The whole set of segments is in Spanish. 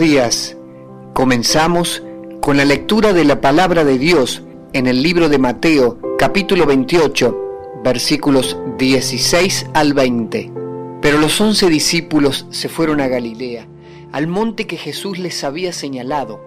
Días. Comenzamos con la lectura de la palabra de Dios en el libro de Mateo, capítulo 28, versículos 16 al 20. Pero los once discípulos se fueron a Galilea, al monte que Jesús les había señalado.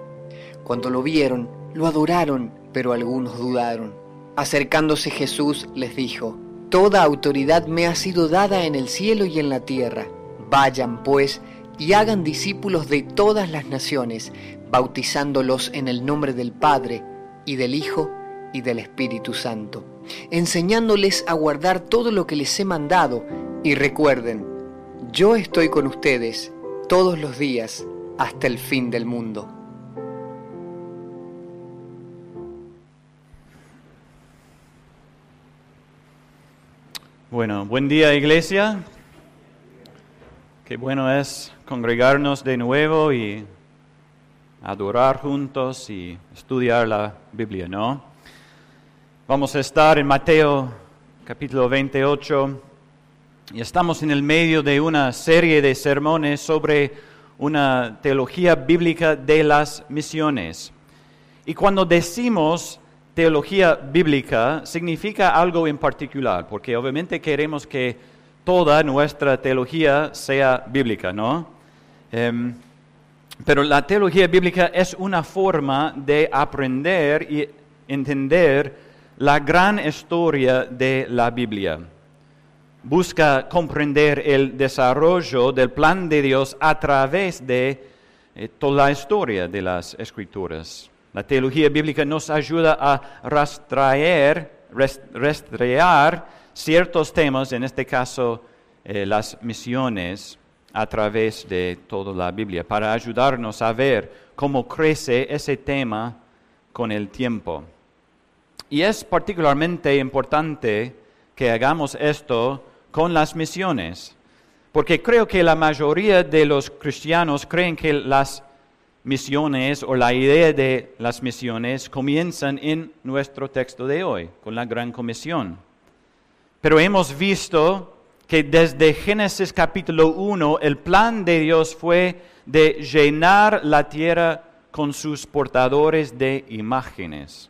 Cuando lo vieron, lo adoraron, pero algunos dudaron. Acercándose Jesús les dijo, Toda autoridad me ha sido dada en el cielo y en la tierra. Vayan, pues, y hagan discípulos de todas las naciones, bautizándolos en el nombre del Padre, y del Hijo, y del Espíritu Santo, enseñándoles a guardar todo lo que les he mandado, y recuerden, yo estoy con ustedes todos los días hasta el fin del mundo. Bueno, buen día iglesia. Qué bueno es congregarnos de nuevo y adorar juntos y estudiar la Biblia, ¿no? Vamos a estar en Mateo capítulo 28 y estamos en el medio de una serie de sermones sobre una teología bíblica de las misiones. Y cuando decimos teología bíblica significa algo en particular, porque obviamente queremos que toda nuestra teología sea bíblica, ¿no? Em, pero la teología bíblica es una forma de aprender y entender la gran historia de la Biblia. Busca comprender el desarrollo del plan de Dios a través de eh, toda la historia de las escrituras. La teología bíblica nos ayuda a rastrear, rastrear ciertos temas, en este caso eh, las misiones, a través de toda la Biblia, para ayudarnos a ver cómo crece ese tema con el tiempo. Y es particularmente importante que hagamos esto con las misiones, porque creo que la mayoría de los cristianos creen que las misiones o la idea de las misiones comienzan en nuestro texto de hoy, con la Gran Comisión. Pero hemos visto que desde Génesis capítulo 1 el plan de Dios fue de llenar la tierra con sus portadores de imágenes.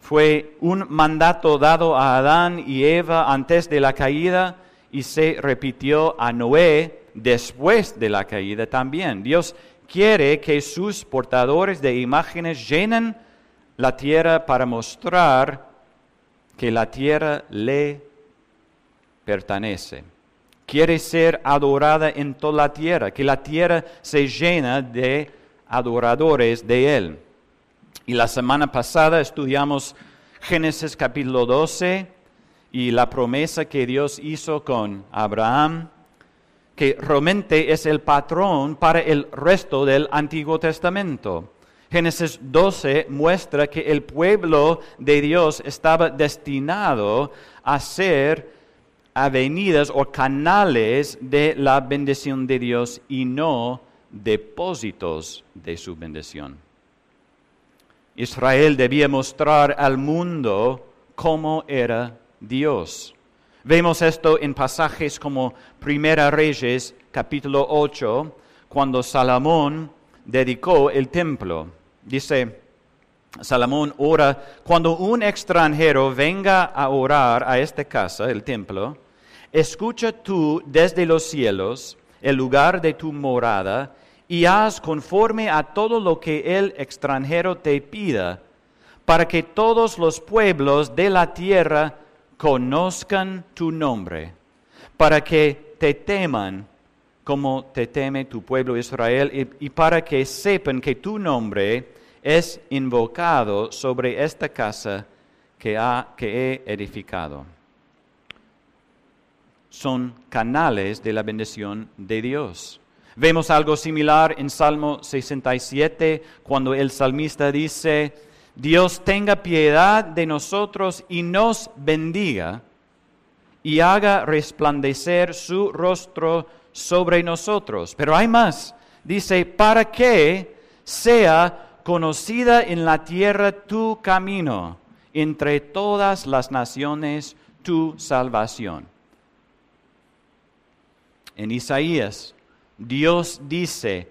Fue un mandato dado a Adán y Eva antes de la caída y se repitió a Noé después de la caída también. Dios quiere que sus portadores de imágenes llenen la tierra para mostrar que la tierra le pertenece. Quiere ser adorada en toda la tierra, que la tierra se llena de adoradores de Él. Y la semana pasada estudiamos Génesis capítulo 12 y la promesa que Dios hizo con Abraham que realmente es el patrón para el resto del Antiguo Testamento. Génesis 12 muestra que el pueblo de Dios estaba destinado a ser avenidas o canales de la bendición de Dios y no depósitos de su bendición. Israel debía mostrar al mundo cómo era Dios. Vemos esto en pasajes como Primera Reyes, capítulo 8, cuando Salomón dedicó el templo. Dice, Salomón ora, cuando un extranjero venga a orar a esta casa, el templo, escucha tú desde los cielos el lugar de tu morada y haz conforme a todo lo que el extranjero te pida, para que todos los pueblos de la tierra conozcan tu nombre, para que te teman como te teme tu pueblo Israel y, para que sepan que tu nombre es invocado sobre esta casa que, he edificado. Son canales de la bendición de Dios. Vemos algo similar en Salmo 67, cuando el salmista dice, Dios tenga piedad de nosotros y nos bendiga y haga resplandecer su rostro sobre nosotros. Pero hay más. Dice, para que sea conocida en la tierra tu camino, entre todas las naciones tu salvación. En Isaías Dios dice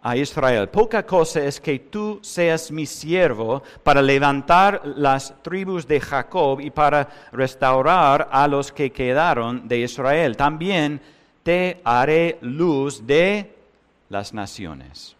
a Israel, poca cosa es que tú seas mi siervo para levantar las tribus de Jacob y para restaurar a los que quedaron de Israel. También te haré luz de las naciones,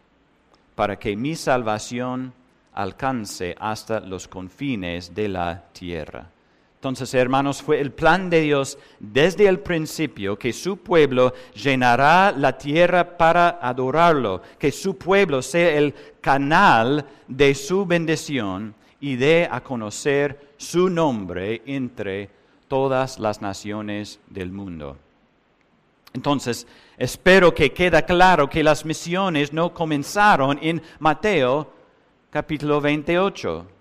para que mi salvación alcance hasta los confines de la tierra. Entonces, hermanos, fue el plan de Dios desde el principio que su pueblo llenará la tierra para adorarlo, que su pueblo sea el canal de su bendición y dé a conocer su nombre entre todas las naciones del mundo. Entonces, espero que quede claro que las misiones no comenzaron en Mateo capítulo 28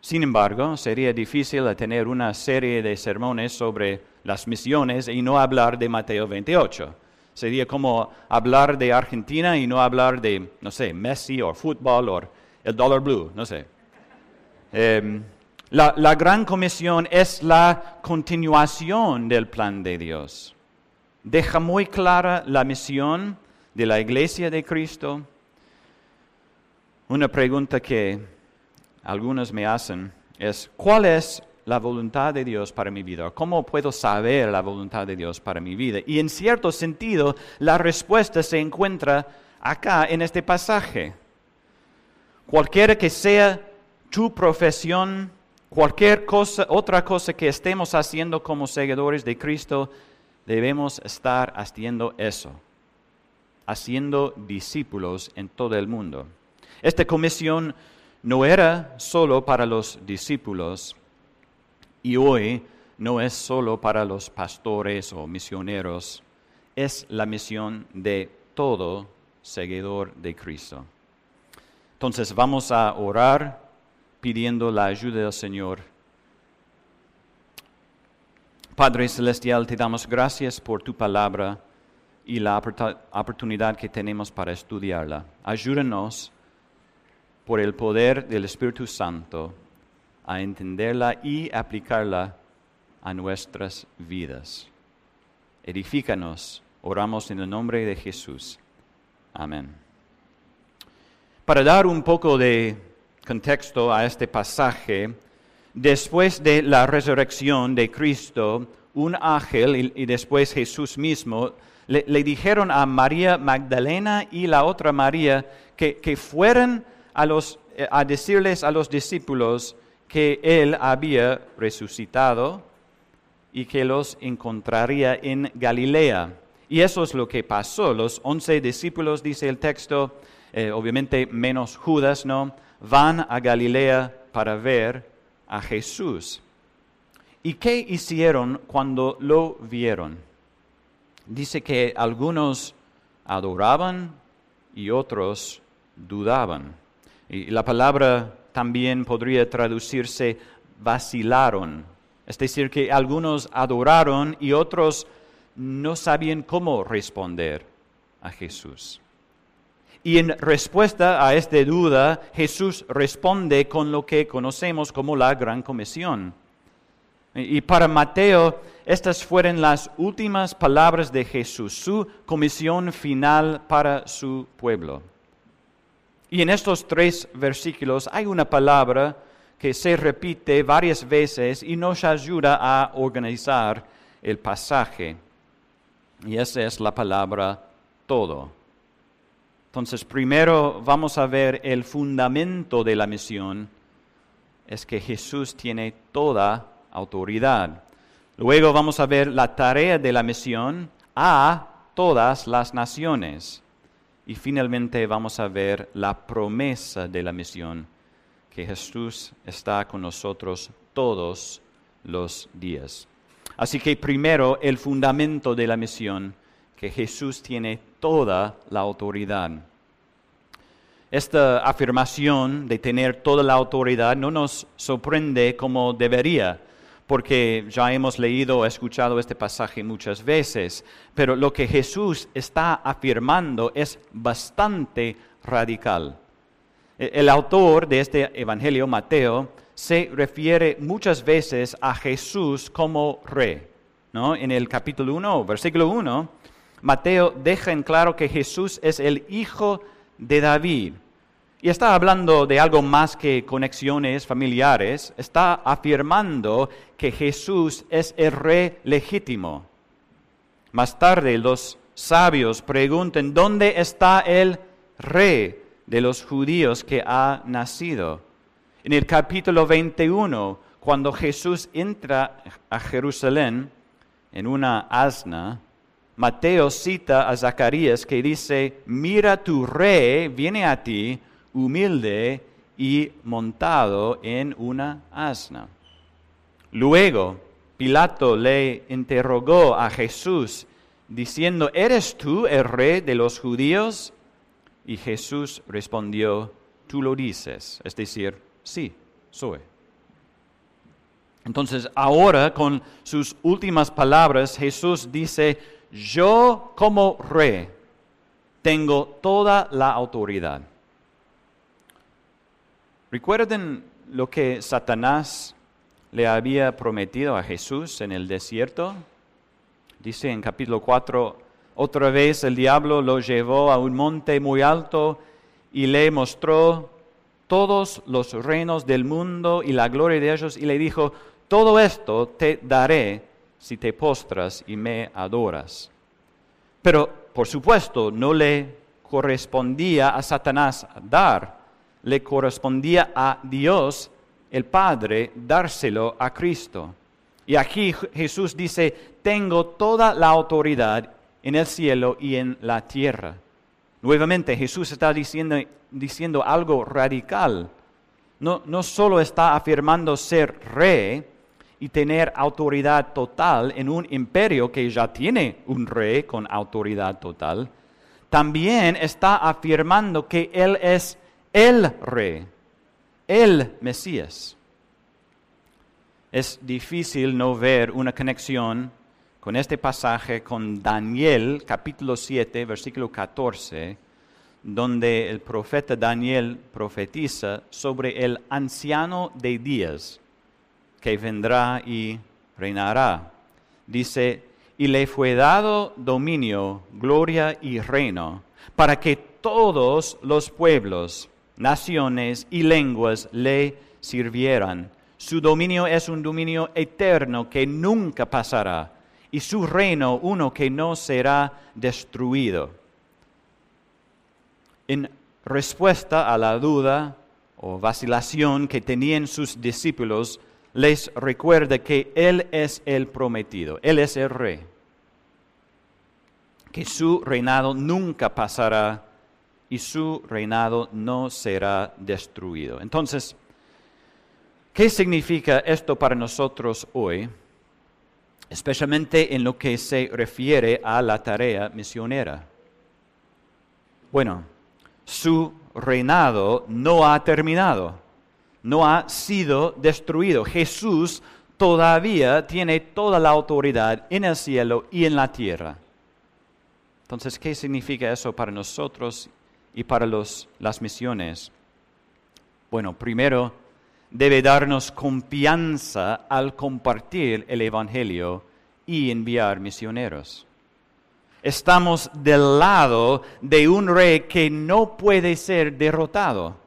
sin embargo, sería difícil tener una serie de sermones sobre las misiones y no hablar de Mateo 28. Sería como hablar de Argentina y no hablar de, no sé, Messi o fútbol o el dólar blue, no sé. Em, la gran comisión es la continuación del plan de Dios. Deja muy clara la misión de la iglesia de Cristo. Una pregunta que algunos me hacen es, ¿cuál es la voluntad de Dios para mi vida? ¿Cómo puedo saber la voluntad de Dios para mi vida? Y en cierto sentido, la respuesta se encuentra acá en este pasaje. Cualquiera que sea tu profesión, cualquier cosa, otra cosa que estemos haciendo como seguidores de Cristo, debemos estar haciendo eso, haciendo discípulos en todo el mundo. Esta comisión no era solo para los discípulos y hoy no es solo para los pastores o misioneros, es la misión de todo seguidor de Cristo. Entonces vamos a orar pidiendo la ayuda del Señor. Padre Celestial, te damos gracias por tu palabra y la oportunidad que tenemos para estudiarla. Ayúdanos por el poder del Espíritu Santo a entenderla y aplicarla a nuestras vidas. Edifícanos, oramos en el nombre de Jesús. Amén. Para dar un poco de contexto a este pasaje, después de la resurrección de Cristo, un ángel y, después Jesús mismo le, dijeron a María Magdalena y la otra María que, que fueran a, los, eh, a decirles a los discípulos que Él había resucitado y que los encontraría en Galilea. Y eso es lo que pasó. Los once discípulos, dice el texto, eh, obviamente menos Judas, ¿no? Van a Galilea para ver a Jesús. ¿Y qué hicieron cuando lo vieron? Dice que algunos adoraban y otros dudaban. Y la palabra también podría traducirse vacilaron. Es decir, que algunos adoraron y otros no sabían cómo responder a Jesús. Y en respuesta a esta duda, Jesús responde con lo que conocemos como la gran comisión. Y para Mateo, estas fueron las últimas palabras de Jesús, su comisión final para su pueblo. Y en estos tres versículos hay una palabra que se repite varias veces y nos ayuda a organizar el pasaje. Y esa es la palabra todo. Entonces, primero vamos a ver el fundamento de la misión, es que Jesús tiene toda autoridad. Luego vamos a ver la tarea de la misión a todas las naciones. Y finalmente vamos a ver la promesa de la misión, que Jesús está con nosotros todos los días. Así que primero el fundamento de la misión, que Jesús tiene toda la autoridad. Esta afirmación de tener toda la autoridad no nos sorprende como debería porque ya hemos leído o escuchado este pasaje muchas veces, pero lo que Jesús está afirmando es bastante radical. E, el autor de este Evangelio, Mateo, se refiere muchas veces a Jesús como rey. ¿no? En el capítulo 1, versículo 1, Mateo deja en claro que Jesús es el hijo de David. Y está hablando de algo más que conexiones familiares, está afirmando que Jesús es el rey legítimo. Más tarde los sabios preguntan, ¿dónde está el rey de los judíos que ha nacido? En el capítulo 21, cuando Jesús entra a Jerusalén en una asna, Mateo cita a Zacarías que dice, mira tu rey viene a ti humilde y montado en una asna. Luego, Pilato le interrogó a Jesús diciendo, ¿eres tú el rey de los judíos? Y Jesús respondió, tú lo dices, es decir, sí, soy. Entonces ahora con sus últimas palabras Jesús dice, yo como rey tengo toda la autoridad. ¿Recuerden lo que Satanás le había prometido a Jesús en el desierto? Dice en capítulo 4, otra vez el diablo lo llevó a un monte muy alto y le mostró todos los reinos del mundo y la gloria de ellos y le dijo, todo esto te daré si te postras y me adoras. Pero, por supuesto, no le correspondía a Satanás dar, le correspondía a Dios, el Padre, dárselo a Cristo. Y aquí Jesús dice, tengo toda la autoridad en el cielo y en la tierra. Nuevamente Jesús está diciendo, diciendo algo radical. No, no solo está afirmando ser rey y tener autoridad total en un imperio que ya tiene un rey con autoridad total, también está afirmando que Él es el rey, el Mesías. Es difícil no ver una conexión con este pasaje con Daniel capítulo 7, versículo 14, donde el profeta Daniel profetiza sobre el anciano de días que vendrá y reinará. Dice, y le fue dado dominio, gloria y reino, para que todos los pueblos, naciones y lenguas le sirvieran. Su dominio es un dominio eterno que nunca pasará y su reino uno que no será destruido. En respuesta a la duda o vacilación que tenían sus discípulos, les recuerda que Él es el prometido, Él es el rey, que su reinado nunca pasará y su reinado no será destruido. Entonces, ¿qué significa esto para nosotros hoy? especialmente en lo que se refiere a la tarea misionera. Bueno, su reinado no ha terminado, no ha sido destruido. Jesús todavía tiene toda la autoridad en el cielo y en la tierra. Entonces, ¿qué significa eso para nosotros y para las misiones? Bueno, primero, debe darnos confianza al compartir el Evangelio y enviar misioneros. Estamos del lado de un rey que no puede ser derrotado.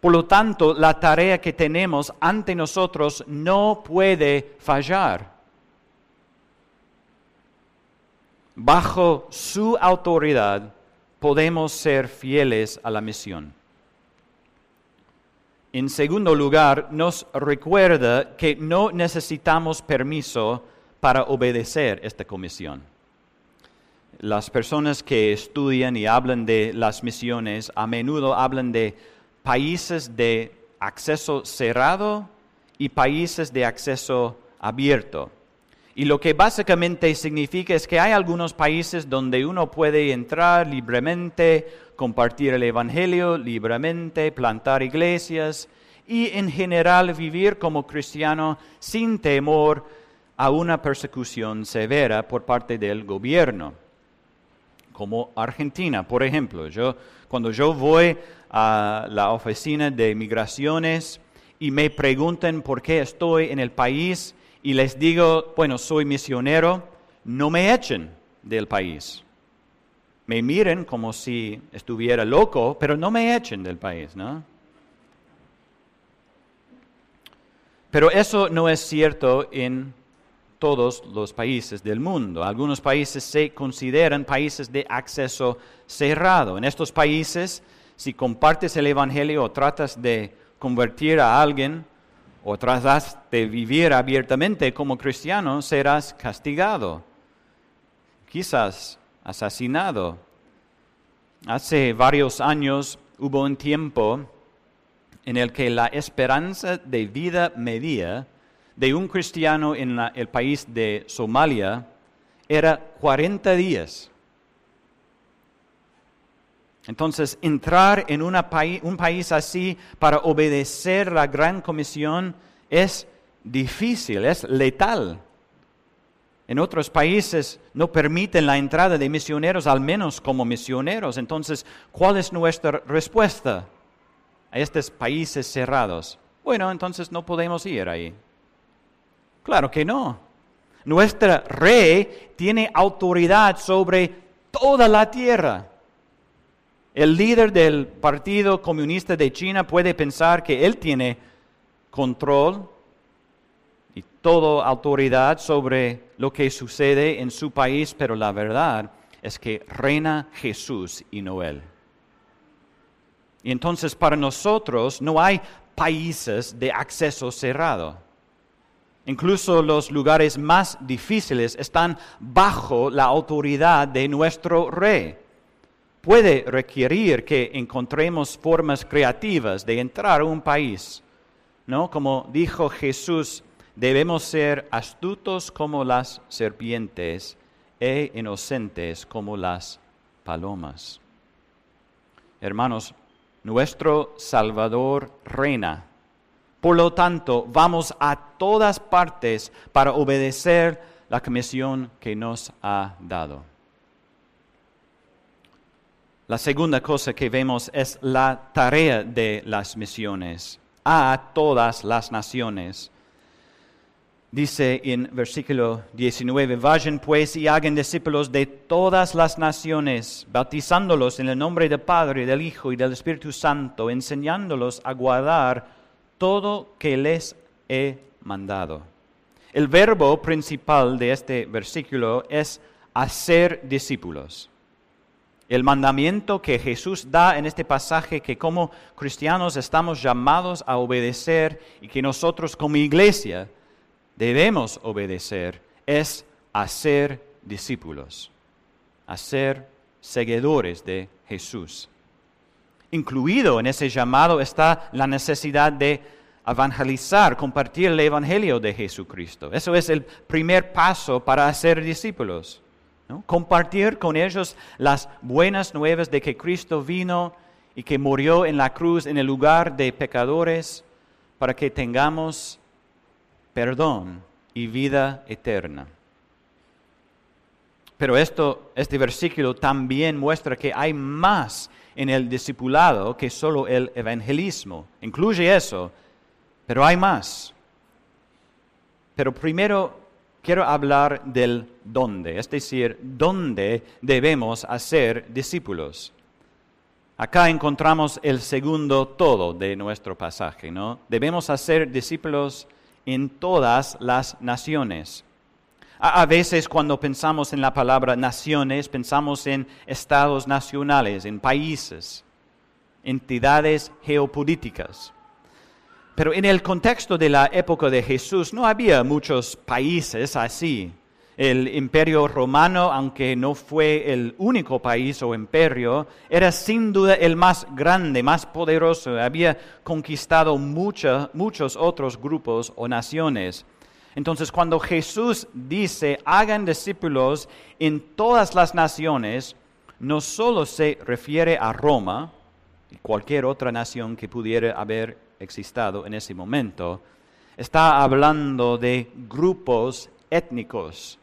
Por lo tanto, la tarea que tenemos ante nosotros no puede fallar. Bajo su autoridad podemos ser fieles a la misión. En segundo lugar, nos recuerda que no necesitamos permiso para obedecer esta comisión. Las personas que estudian y hablan de las misiones a menudo hablan de países de acceso cerrado y países de acceso abierto. Y lo que básicamente significa es que hay algunos países donde uno puede entrar libremente, compartir el Evangelio libremente, plantar iglesias y en general vivir como cristiano sin temor a una persecución severa por parte del gobierno, como Argentina, por ejemplo. Yo, cuando yo voy a la oficina de migraciones y me preguntan por qué estoy en el país y les digo, bueno, soy misionero, no me echen, del país. Me miren como si estuviera loco, pero no me echen del país, ¿no? Pero eso no es cierto en todos los países del mundo. Algunos países se consideran países de acceso cerrado. En estos países, si compartes el Evangelio o tratas de convertir a alguien o tratas de vivir abiertamente como cristiano, serás castigado, quizás asesinado. Hace varios años hubo un tiempo en el que la esperanza de vida media de un cristiano en el país de Somalia era 40 días. Entonces, entrar en un país así para obedecer la gran comisión es difícil, es letal. En otros países no permiten la entrada de misioneros, al menos como misioneros. Entonces, ¿cuál es nuestra respuesta a estos países cerrados? Bueno, entonces no podemos ir ahí. Claro que no. Nuestra rey tiene autoridad sobre toda la tierra. El líder del Partido Comunista de China puede pensar que él tiene control y toda autoridad sobre lo que sucede en su país, pero la verdad es que reina Jesús y no él. Y entonces para nosotros no hay países de acceso cerrado. Incluso los lugares más difíciles están bajo la autoridad de nuestro rey. Puede requerir que encontremos formas creativas de entrar a un país. ¿no? Como dijo Jesús, debemos ser astutos como las serpientes e inocentes como las palomas. Hermanos, nuestro Salvador reina por lo tanto, vamos a todas partes para obedecer la comisión que nos ha dado. La segunda cosa que vemos es la tarea de las misiones a todas las naciones. Dice en versículo 19, vayan pues y hagan discípulos de todas las naciones, bautizándolos en el nombre del Padre, del Hijo y del Espíritu Santo, enseñándolos a guardar todo que les he mandado. El verbo principal de este versículo es hacer discípulos. El mandamiento que Jesús da en este pasaje que como cristianos estamos llamados a obedecer y que nosotros como iglesia debemos obedecer es hacer discípulos, hacer seguidores de Jesús. Incluido en ese llamado está la necesidad de evangelizar, compartir el Evangelio de Jesucristo. Eso es el primer paso para hacer discípulos. Compartir con ellos las buenas nuevas de que Cristo vino y que murió en la cruz en el lugar de pecadores para que tengamos perdón y vida eterna. Pero esto, este versículo también muestra que hay más en el discipulado que solo el evangelismo. Incluye eso, pero hay más. Pero primero quiero hablar del dónde, es decir, dónde debemos hacer discípulos. Acá encontramos el segundo todo de nuestro pasaje, ¿no? Debemos hacer discípulos en todas las naciones. A, veces cuando pensamos en la palabra naciones, pensamos en estados nacionales, en países, entidades geopolíticas. Pero en el contexto de la época de Jesús no había muchos países así. El imperio romano, aunque no fue el único país o imperio, era sin duda el más grande, más poderoso. Había conquistado muchos otros grupos o naciones. Entonces, cuando Jesús dice, hagan discípulos en todas las naciones, no solo se refiere a Roma y cualquier otra nación que pudiera haber existido en ese momento, está hablando de grupos étnicos.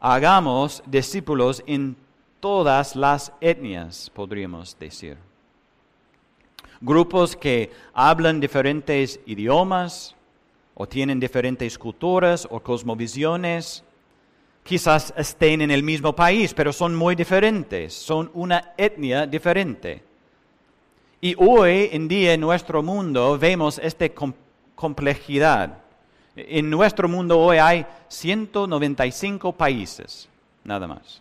Hagamos discípulos en todas las etnias, podríamos decir. Grupos que hablan diferentes idiomas, o tienen diferentes culturas o cosmovisiones, quizás estén en el mismo país, pero son muy diferentes, son una etnia diferente. Y hoy en día en nuestro mundo vemos esta complejidad. En nuestro mundo hoy hay 195 países, nada más.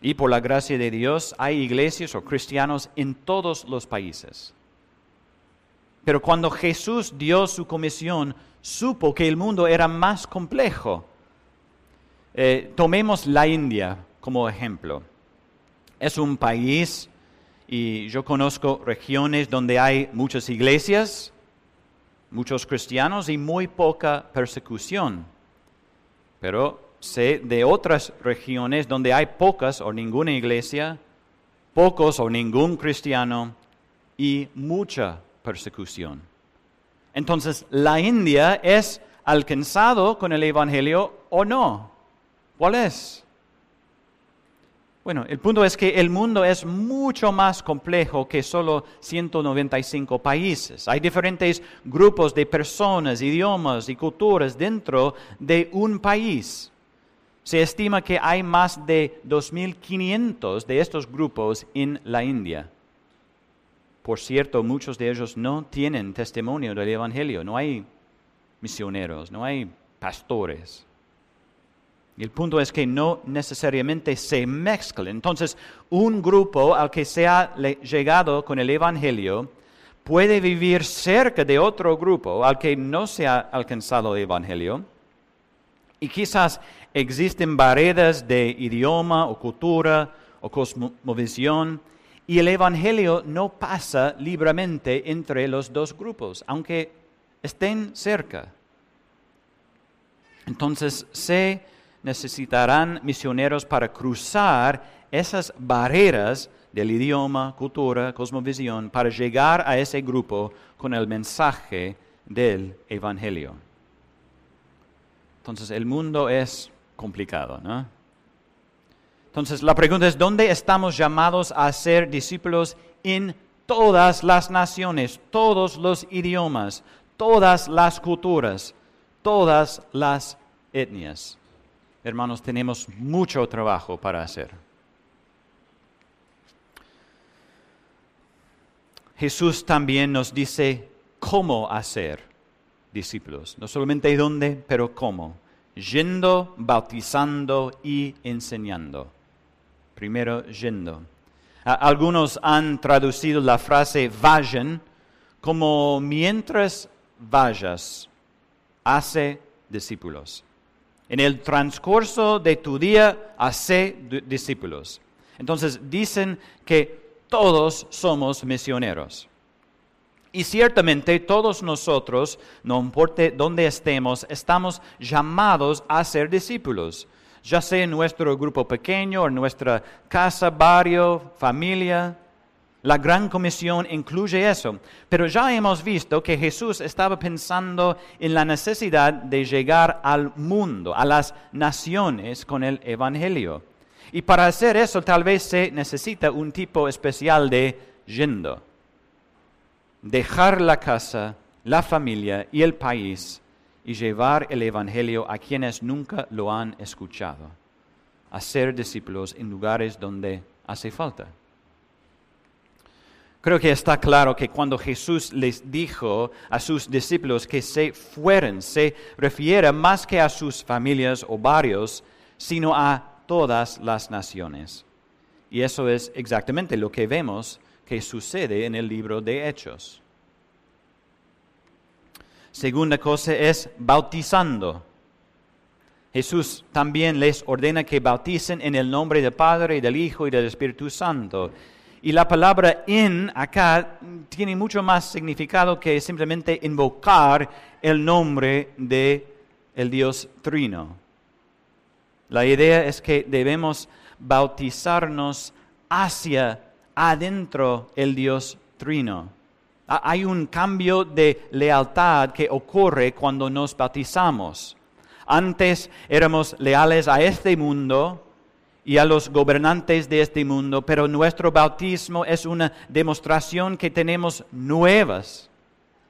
Y por la gracia de Dios hay iglesias o cristianos en todos los países. Pero cuando Jesús dio su comisión, supo que el mundo era más complejo. Eh, tomemos la India como ejemplo. Es un país y yo conozco regiones donde hay muchas iglesias, muchos cristianos y muy poca persecución. Pero sé de otras regiones donde hay pocas o ninguna iglesia, pocos o ningún cristiano y mucha persecución. Entonces, ¿la India es alcanzado con el Evangelio o no? ¿Cuál es? Bueno, el punto es que el mundo es mucho más complejo que solo 195 países. Hay diferentes grupos de personas, idiomas y culturas dentro de un país. Se estima que hay más de 2.500 de estos grupos en la India. Por cierto, muchos de ellos no tienen testimonio del Evangelio, no hay misioneros, no hay pastores. El punto es que no necesariamente se mezclan. Entonces, un grupo al que se ha llegado con el Evangelio puede vivir cerca de otro grupo al que no se ha alcanzado el Evangelio. Y quizás existen barreras de idioma o cultura o cosmovisión y el Evangelio no pasa libremente entre los dos grupos, aunque estén cerca. Entonces se necesitarán misioneros para cruzar esas barreras del idioma, cultura, cosmovisión, para llegar a ese grupo con el mensaje del Evangelio. Entonces el mundo es complicado, ¿no? Entonces la pregunta es, ¿dónde estamos llamados a ser discípulos en todas las naciones, todos los idiomas, todas las culturas, todas las etnias? Hermanos, tenemos mucho trabajo para hacer. Jesús también nos dice cómo hacer discípulos. No solamente dónde, pero cómo yendo, bautizando y enseñando. Primero, yendo. Algunos han traducido la frase vayan como mientras vayas, hace discípulos. En el transcurso de tu día, hace discípulos. Entonces dicen que todos somos misioneros. Y ciertamente todos nosotros, no importa dónde estemos, estamos llamados a ser discípulos, ya sea en nuestro grupo pequeño, en nuestra casa, barrio, familia. La gran comisión incluye eso. Pero ya hemos visto que Jesús estaba pensando en la necesidad de llegar al mundo, a las naciones con el Evangelio. Y para hacer eso tal vez se necesita un tipo especial de yendo dejar la casa, la familia y el país y llevar el Evangelio a quienes nunca lo han escuchado, a ser discípulos en lugares donde hace falta. Creo que está claro que cuando Jesús les dijo a sus discípulos que se fueran, se refiere más que a sus familias o barrios, sino a todas las naciones. Y eso es exactamente lo que vemos que sucede en el libro de Hechos. Segunda cosa es bautizando. Jesús también les ordena que bauticen en el nombre del Padre, del Hijo y del Espíritu Santo. Y la palabra en acá tiene mucho más significado que simplemente invocar el nombre de el Dios Trino. La idea es que debemos bautizarnos hacia adentro el Dios Trino. Hay un cambio de lealtad que ocurre cuando nos bautizamos. Antes éramos leales a este mundo y a los gobernantes de este mundo, pero nuestro bautismo es una demostración que tenemos nuevas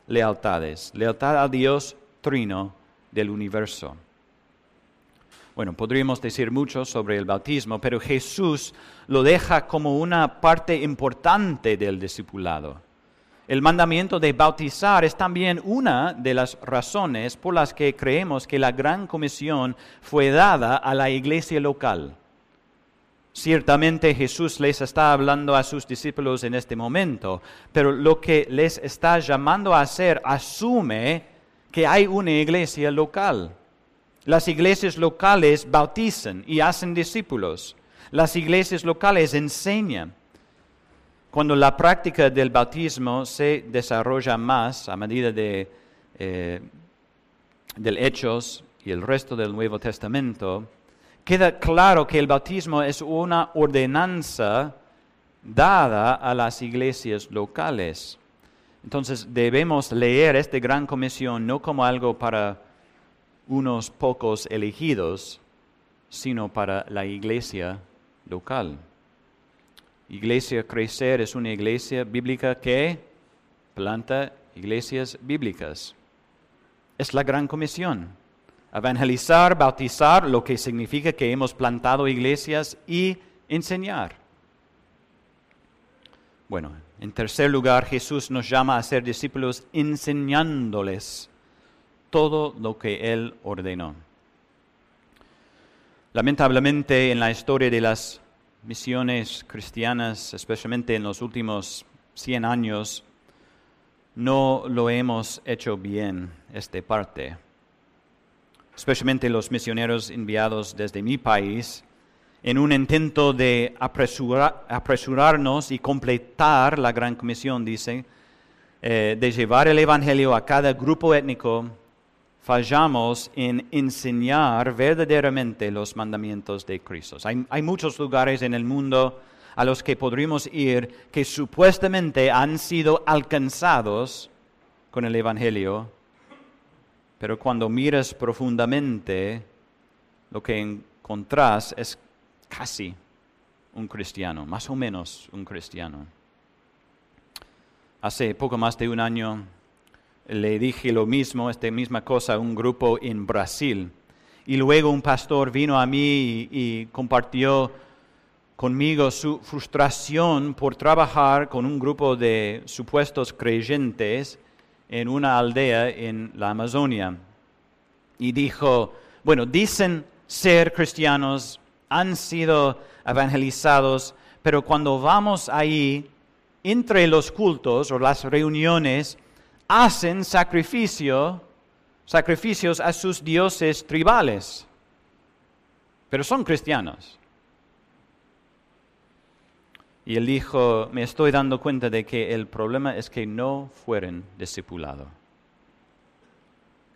lealtades, lealtad a Dios trino del universo. Bueno, podríamos decir mucho sobre el bautismo, pero Jesús lo deja como una parte importante del discipulado. El mandamiento de bautizar es también una de las razones por las que creemos que la gran comisión fue dada a la iglesia local. Ciertamente Jesús les está hablando a sus discípulos en este momento, pero lo que les está llamando a hacer asume que hay una iglesia local. Las iglesias locales bautizan y hacen discípulos. Las iglesias locales enseñan. Cuando la práctica del bautismo se desarrolla más a medida de eh, del Hechos y el resto del Nuevo Testamento, queda claro que el bautismo es una ordenanza dada a las iglesias locales. Entonces debemos leer esta gran comisión no como algo para unos pocos elegidos, sino para la iglesia local. Iglesia Crecer es una iglesia bíblica que planta iglesias bíblicas. Es la gran comisión. Evangelizar, bautizar, lo que significa que hemos plantado iglesias y enseñar. Bueno, en tercer lugar, Jesús nos llama a ser discípulos enseñándoles todo lo que Él ordenó. Lamentablemente en la historia de las misiones cristianas, especialmente en los últimos 100 años, no lo hemos hecho bien esta parte. Especialmente los misioneros enviados desde mi país, en un intento de apresurarnos y completar la gran comisión, dice, eh, de llevar el Evangelio a cada grupo étnico fallamos en enseñar verdaderamente los mandamientos de Cristo. Hay, muchos lugares en el mundo a los que podríamos ir que supuestamente han sido alcanzados con el Evangelio, pero cuando miras profundamente, lo que encontrás es casi un cristiano, más o menos un cristiano. Hace poco más de un año le dije lo mismo, esta misma cosa a un grupo en Brasil. Y luego un pastor vino a mí y, compartió conmigo su frustración por trabajar con un grupo de supuestos creyentes en una aldea en la Amazonia. Y dijo, bueno, dicen ser cristianos, han sido evangelizados, pero cuando vamos ahí, entre los cultos o las reuniones, hacen sacrificio, sacrificios a sus dioses tribales, pero son cristianos. Y él dijo, me estoy dando cuenta de que el problema es que no fueron discipulados.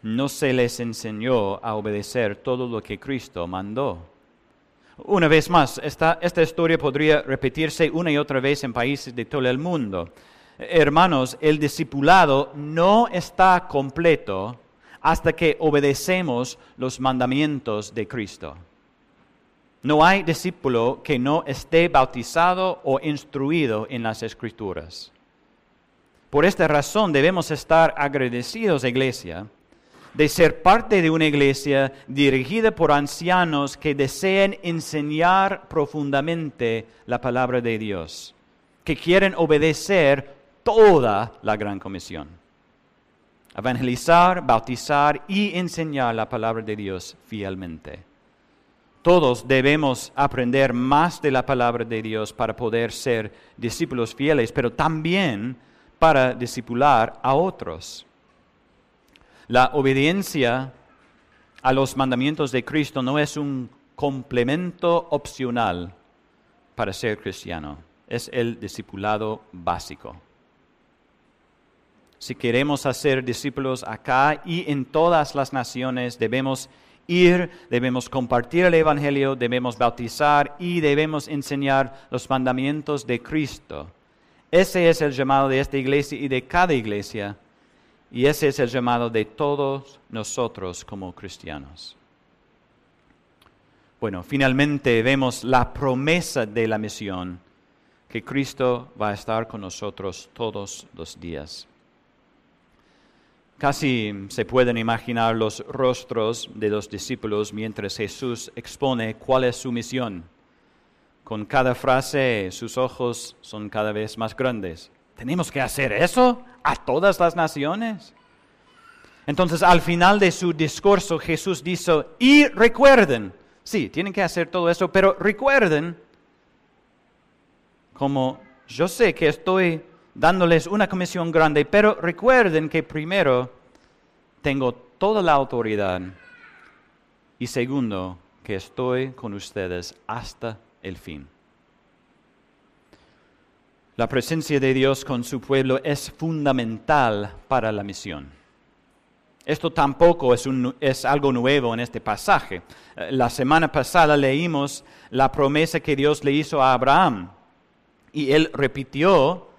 No se les enseñó a obedecer todo lo que Cristo mandó. Una vez más, esta, esta historia podría repetirse una y otra vez en países de todo el mundo hermanos, el discipulado no está completo hasta que obedecemos los mandamientos de Cristo. No hay discípulo que no esté bautizado o instruido en las escrituras. Por esta razón debemos estar agradecidos, iglesia, de ser parte de una iglesia dirigida por ancianos que deseen enseñar profundamente la palabra de Dios, que quieren obedecer toda la gran comisión. Evangelizar, bautizar y enseñar la palabra de Dios fielmente. Todos debemos aprender más de la palabra de Dios para poder ser discípulos fieles, pero también para discipular a otros. La obediencia a los mandamientos de Cristo no es un complemento opcional para ser cristiano, es el discipulado básico si queremos hacer discípulos acá y en todas las naciones, debemos ir, debemos compartir el Evangelio, debemos bautizar y debemos enseñar los mandamientos de Cristo. Ese es el llamado de esta iglesia y de cada iglesia. Y ese es el llamado de todos nosotros como cristianos. Bueno, finalmente vemos la promesa de la misión, que Cristo va a estar con nosotros todos los días. Casi se pueden imaginar los rostros de los discípulos mientras Jesús expone cuál es su misión. Con cada frase sus ojos son cada vez más grandes. ¿Tenemos que hacer eso a todas las naciones? Entonces al final de su discurso Jesús dijo, y recuerden, sí, tienen que hacer todo eso, pero recuerden, como yo sé que estoy dándoles una comisión grande, pero recuerden que primero tengo toda la autoridad y segundo que estoy con ustedes hasta el fin. La presencia de Dios con su pueblo es fundamental para la misión. Esto tampoco es, es, algo nuevo en este pasaje. Eh, la semana pasada leímos la promesa que Dios le hizo a Abraham y él repitió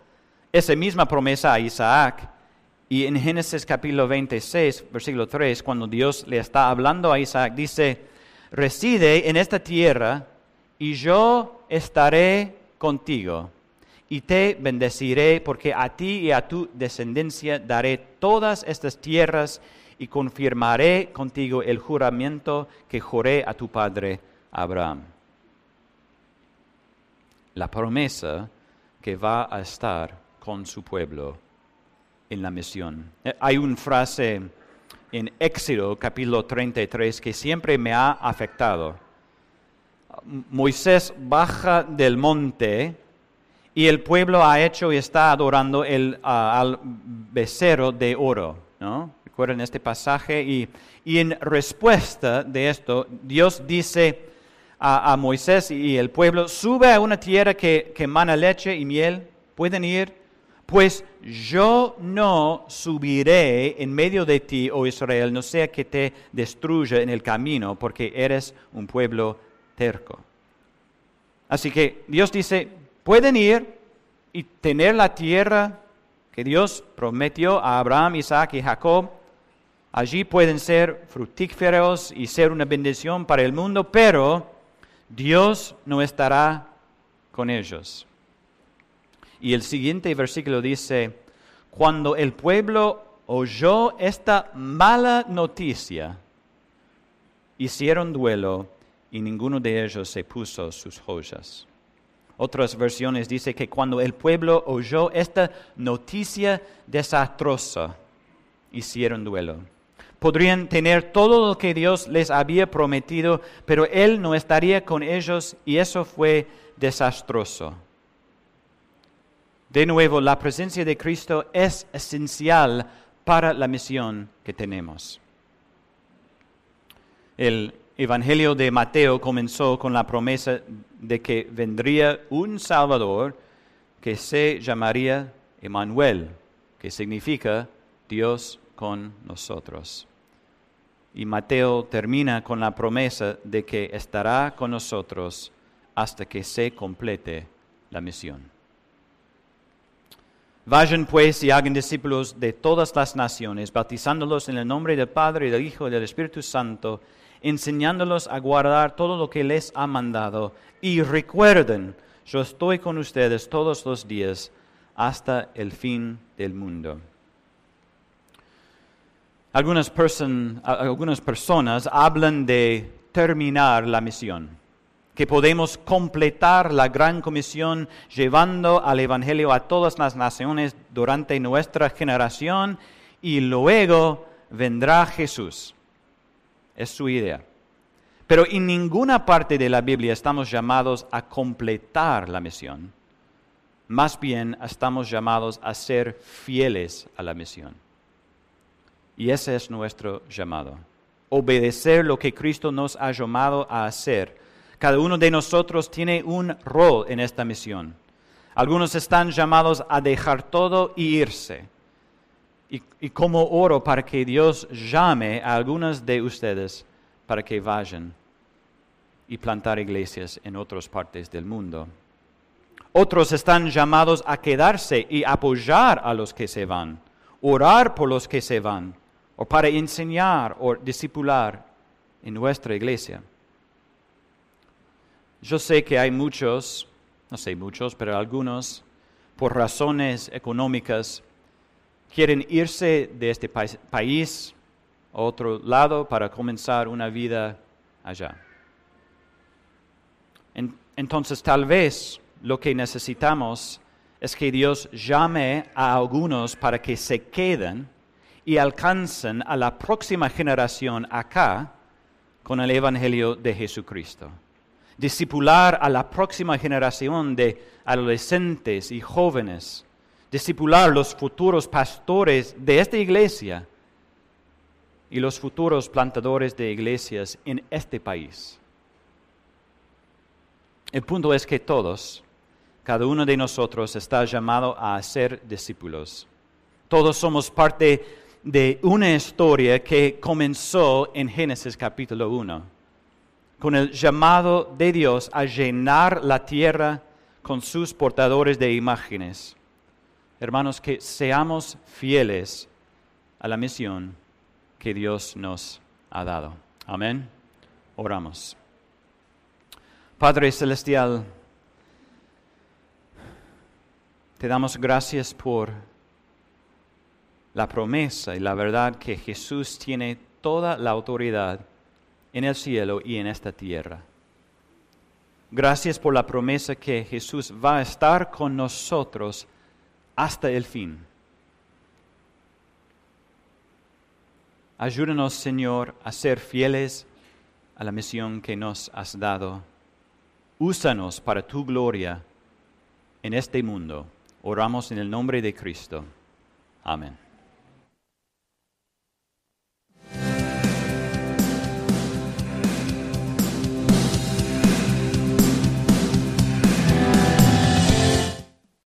esa misma promesa a Isaac. Y en Génesis capítulo 26, versículo 3, cuando Dios le está hablando a Isaac, dice, reside en esta tierra y yo estaré contigo y te bendeciré porque a ti y a tu descendencia daré todas estas tierras y confirmaré contigo el juramento que juré a tu padre Abraham. La promesa que va a estar con su pueblo en la misión. Eh, hay una frase en Éxodo capítulo 33 que siempre me ha afectado. Moisés baja del monte y el pueblo ha hecho y está adorando el, ah, al becerro de oro. ¿no? Recuerden este pasaje y, en respuesta de esto, Dios dice a, Moisés y el pueblo, sube a una tierra que, que mana leche y miel, pueden ir, pues yo no subiré en medio de ti, oh Israel, no sea que te destruya en el camino, porque eres un pueblo terco. Así que Dios dice, pueden ir y tener la tierra que Dios prometió a Abraham, Isaac y Jacob. Allí pueden ser fructíferos y ser una bendición para el mundo, pero Dios no estará con ellos. Y el siguiente versículo dice, cuando el pueblo oyó esta mala noticia, hicieron duelo y ninguno de ellos se puso sus joyas. Otras versiones dice que cuando el pueblo oyó esta noticia desastrosa, hicieron duelo. Podrían tener todo lo que Dios les había prometido, pero Él no estaría con ellos y eso fue desastroso. De nuevo, la presencia de Cristo es esencial para la misión que tenemos. El Evangelio de Mateo comenzó con la promesa de que vendría un Salvador que se llamaría Emmanuel, que significa Dios con nosotros. Y Mateo termina con la promesa de que estará con nosotros hasta que se complete la misión. Vayan pues y hagan discípulos de todas las naciones, bautizándolos en el nombre del Padre, del Hijo y del Espíritu Santo, enseñándolos a guardar todo lo que les ha mandado. Y recuerden, yo estoy con ustedes todos los días hasta el fin del mundo. Algunas, algunas personas hablan de terminar la misión, que podemos completar la gran comisión llevando al Evangelio a todas las naciones durante nuestra generación y luego vendrá Jesús. Es su idea. Pero en ninguna parte de la Biblia estamos llamados a completar la misión. Más bien estamos llamados a ser fieles a la misión. Y ese es nuestro llamado. Obedecer lo que Cristo nos ha llamado a hacer. Cada uno de nosotros tiene un rol en esta misión. Algunos están llamados a dejar todo y irse y, como oro para que Dios llame a algunas de ustedes para que vayan y plantar iglesias en otras partes del mundo. Otros están llamados a quedarse y apoyar a los que se van, orar por los que se van, o para enseñar o discipular en nuestra iglesia. Yo sé que hay muchos, no sé muchos, pero algunos, por razones económicas, quieren irse de este país a otro lado para comenzar una vida allá. entonces tal vez lo que necesitamos es que Dios llame a algunos para que se queden y alcancen a la próxima generación acá con el Evangelio de Jesucristo. Discipular a la próxima generación de adolescentes y jóvenes. Discipular los futuros pastores de esta iglesia y los futuros plantadores de iglesias en este país. El punto es que todos, cada uno de nosotros está llamado a ser discípulos. Todos somos parte de una historia que comenzó en Génesis capítulo 1, con el llamado de Dios a llenar la tierra con sus portadores de imágenes. Hermanos, que seamos fieles a la misión que Dios nos ha dado. Amén. Oramos. Padre Celestial, te damos gracias por la promesa y la verdad que Jesús tiene toda la autoridad en el cielo y en esta tierra. Gracias por la promesa que Jesús va a estar con nosotros hasta el fin. Ayúdanos, Señor, a ser fieles a la misión que nos has dado. Úsanos para tu gloria en este mundo. Oramos en el nombre de Cristo. Amén.